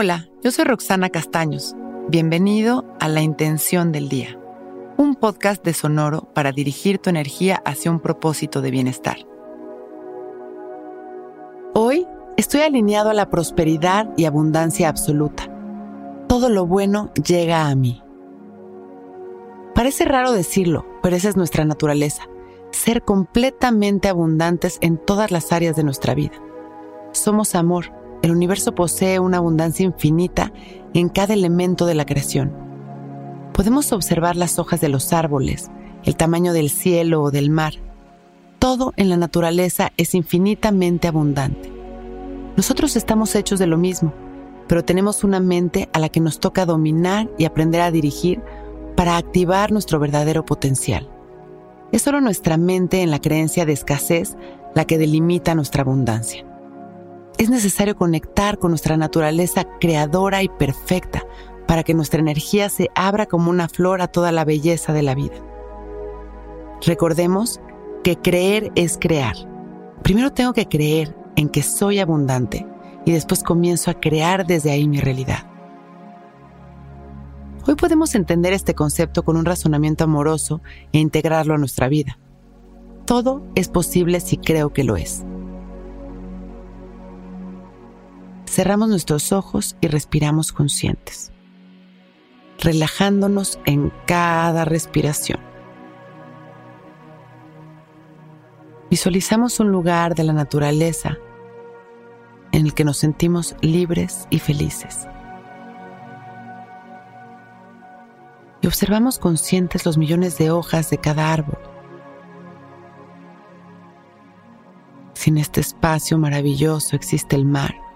Hola, yo soy Roxana Castaños. Bienvenido a La Intención del Día, un podcast de Sonoro para dirigir tu energía hacia un propósito de bienestar. Hoy estoy alineado a la prosperidad y abundancia absoluta. Todo lo bueno llega a mí. Parece raro decirlo, pero esa es nuestra naturaleza, ser completamente abundantes en todas las áreas de nuestra vida. Somos amor el universo posee una abundancia infinita en cada elemento de la creación. Podemos observar las hojas de los árboles, el tamaño del cielo o del mar. Todo en la naturaleza es infinitamente abundante. Nosotros estamos hechos de lo mismo, pero tenemos una mente a la que nos toca dominar y aprender a dirigir para activar nuestro verdadero potencial. Es solo nuestra mente en la creencia de escasez la que delimita nuestra abundancia es necesario conectar con nuestra naturaleza creadora y perfecta para que nuestra energía se abra como una flor a toda la belleza de la vida. Recordemos que creer es crear. Primero tengo que creer en que soy abundante y después comienzo a crear desde ahí mi realidad. Hoy podemos entender este concepto con un razonamiento amoroso e integrarlo a nuestra vida. Todo es posible si creo que lo es. Cerramos nuestros ojos y respiramos conscientes, relajándonos en cada respiración. Visualizamos un lugar de la naturaleza en el que nos sentimos libres y felices. Y observamos conscientes los millones de hojas de cada árbol. Sin este espacio maravilloso existe el mar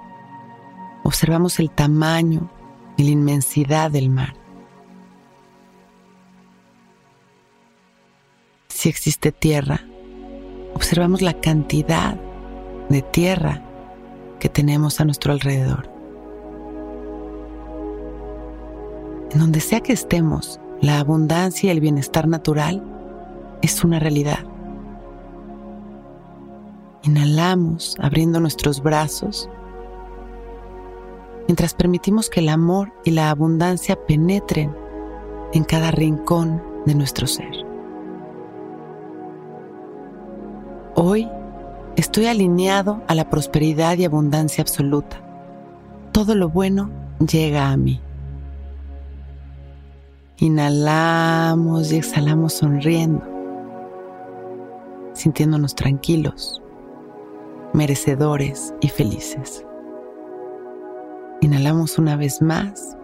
observamos el tamaño y la inmensidad del mar. Si existe tierra, observamos la cantidad de tierra que tenemos a nuestro alrededor. En donde sea que estemos, la abundancia y el bienestar natural es una realidad. Inhalamos abriendo nuestros brazos mientras permitimos que el amor y la abundancia penetren en cada rincón de nuestro ser. Hoy estoy alineado a la prosperidad y abundancia absoluta. Todo lo bueno llega a mí. Inhalamos y exhalamos sonriendo, sintiéndonos tranquilos, merecedores y felices. Inhalamos una vez más,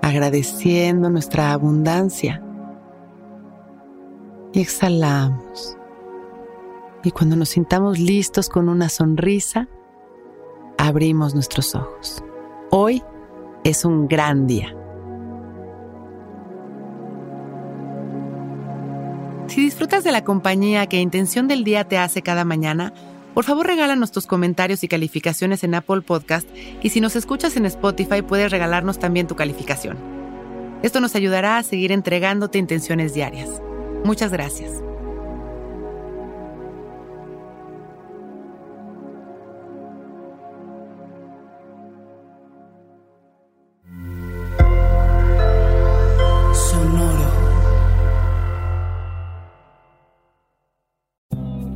agradeciendo nuestra abundancia. Y exhalamos. Y cuando nos sintamos listos con una sonrisa, abrimos nuestros ojos. Hoy es un gran día. Si disfrutas de la compañía que Intención del Día te hace cada mañana, por favor, regálanos tus comentarios y calificaciones en Apple Podcast y si nos escuchas en Spotify puedes regalarnos también tu calificación. Esto nos ayudará a seguir entregándote intenciones diarias. Muchas gracias.